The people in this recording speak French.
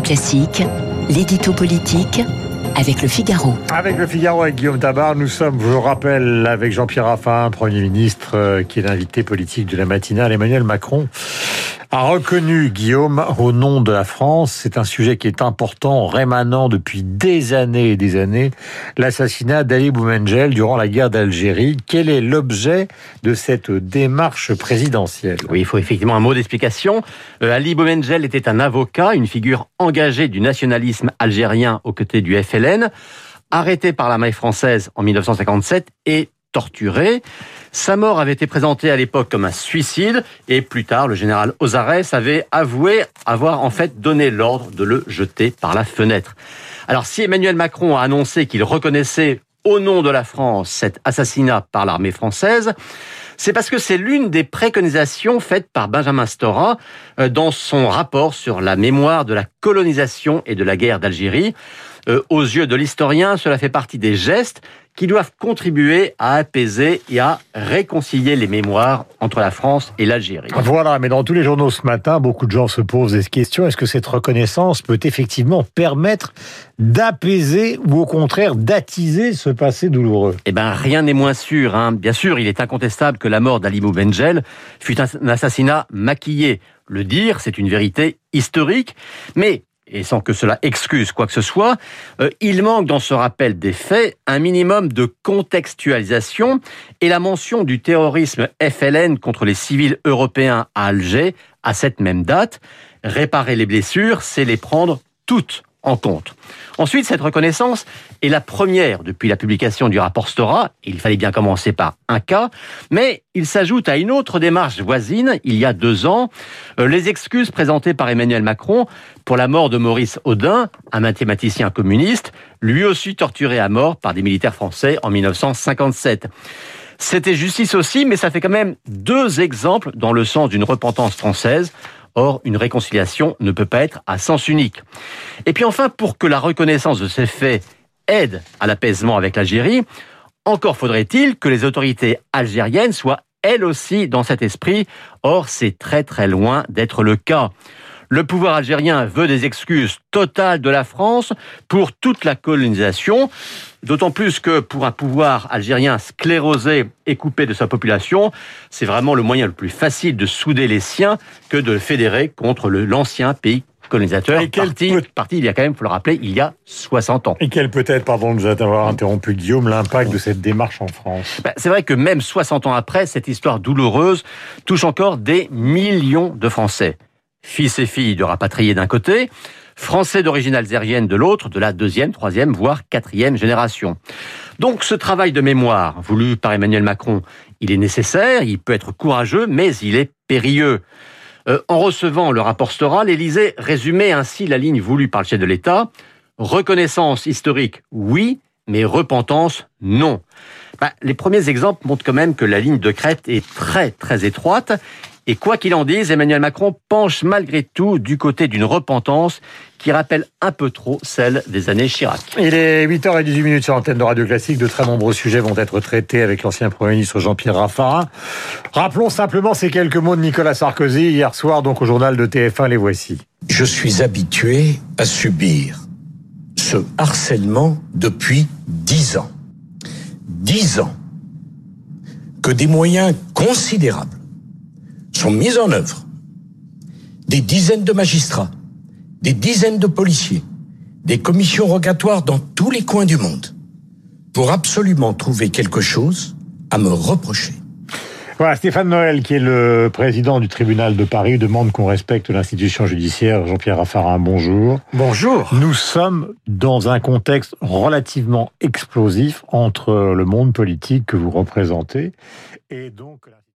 Classique, l'édito politique avec le Figaro. Avec le Figaro, avec Guillaume Tabar, nous sommes, je vous rappelle, avec Jean-Pierre Raffarin, Premier ministre, euh, qui est l'invité politique de la matinale, Emmanuel Macron a reconnu Guillaume au nom de la France. C'est un sujet qui est important, rémanent depuis des années et des années. L'assassinat d'Ali Boumengel durant la guerre d'Algérie. Quel est l'objet de cette démarche présidentielle? Oui, il faut effectivement un mot d'explication. Euh, Ali Boumengel était un avocat, une figure engagée du nationalisme algérien aux côtés du FLN, arrêté par l'armée française en 1957 et torturé. Sa mort avait été présentée à l'époque comme un suicide et plus tard, le général Ozares avait avoué avoir en fait donné l'ordre de le jeter par la fenêtre. Alors si Emmanuel Macron a annoncé qu'il reconnaissait au nom de la France cet assassinat par l'armée française, c'est parce que c'est l'une des préconisations faites par Benjamin Stora euh, dans son rapport sur la mémoire de la colonisation et de la guerre d'Algérie. Euh, aux yeux de l'historien, cela fait partie des gestes qui doivent contribuer à apaiser et à réconcilier les mémoires entre la France et l'Algérie. Voilà, mais dans tous les journaux ce matin, beaucoup de gens se posent des questions. Est-ce que cette reconnaissance peut effectivement permettre d'apaiser ou au contraire d'attiser ce passé douloureux? Eh bien, rien n'est moins sûr. Hein. Bien sûr, il est incontestable que la mort d'Ali Bengel fut un assassinat maquillé. Le dire, c'est une vérité historique, mais et sans que cela excuse quoi que ce soit, euh, il manque dans ce rappel des faits un minimum de contextualisation et la mention du terrorisme FLN contre les civils européens à Alger à cette même date. Réparer les blessures, c'est les prendre toutes en compte. Ensuite, cette reconnaissance est la première depuis la publication du rapport Stora. Il fallait bien commencer par un cas, mais il s'ajoute à une autre démarche voisine, il y a deux ans, euh, les excuses présentées par Emmanuel Macron pour la mort de Maurice Audin, un mathématicien communiste, lui aussi torturé à mort par des militaires français en 1957. C'était justice aussi, mais ça fait quand même deux exemples dans le sens d'une repentance française. Or, une réconciliation ne peut pas être à sens unique. Et puis enfin, pour que la reconnaissance de ces faits aide à l'apaisement avec l'Algérie, encore faudrait-il que les autorités algériennes soient elles aussi dans cet esprit. Or, c'est très très loin d'être le cas. Le pouvoir algérien veut des excuses totales de la France pour toute la colonisation, d'autant plus que pour un pouvoir algérien sclérosé et coupé de sa population, c'est vraiment le moyen le plus facile de souder les siens que de fédérer contre l'ancien pays colonisateur. Et quel parti, parti, il y a quand même, faut le rappeler, il y a 60 ans. Et quel peut être, pardon de nous avoir interrompu Guillaume, l'impact de cette démarche en France? Ben, C'est vrai que même 60 ans après, cette histoire douloureuse touche encore des millions de Français fils et filles de rapatriés d'un côté, français d'origine algérienne de l'autre, de la deuxième, troisième, voire quatrième génération. Donc ce travail de mémoire voulu par Emmanuel Macron, il est nécessaire, il peut être courageux, mais il est périlleux. Euh, en recevant le rapport Stora, l'Élysée résumait ainsi la ligne voulue par le chef de l'État. Reconnaissance historique, oui, mais repentance, non. Bah, les premiers exemples montrent quand même que la ligne de crête est très très étroite et quoi qu'il en dise, Emmanuel Macron penche malgré tout du côté d'une repentance qui rappelle un peu trop celle des années Chirac. Il est 8h18 sur l'antenne de Radio Classique. De très nombreux sujets vont être traités avec l'ancien Premier ministre Jean-Pierre Raffarin. Rappelons simplement ces quelques mots de Nicolas Sarkozy hier soir, donc au journal de TF1. Les voici. Je suis habitué à subir ce harcèlement depuis dix ans. Dix ans que des moyens considérables sont mises en œuvre des dizaines de magistrats, des dizaines de policiers, des commissions rogatoires dans tous les coins du monde pour absolument trouver quelque chose à me reprocher. Voilà, Stéphane Noël, qui est le président du tribunal de Paris, demande qu'on respecte l'institution judiciaire. Jean-Pierre Raffarin, bonjour. Bonjour. Nous sommes dans un contexte relativement explosif entre le monde politique que vous représentez et donc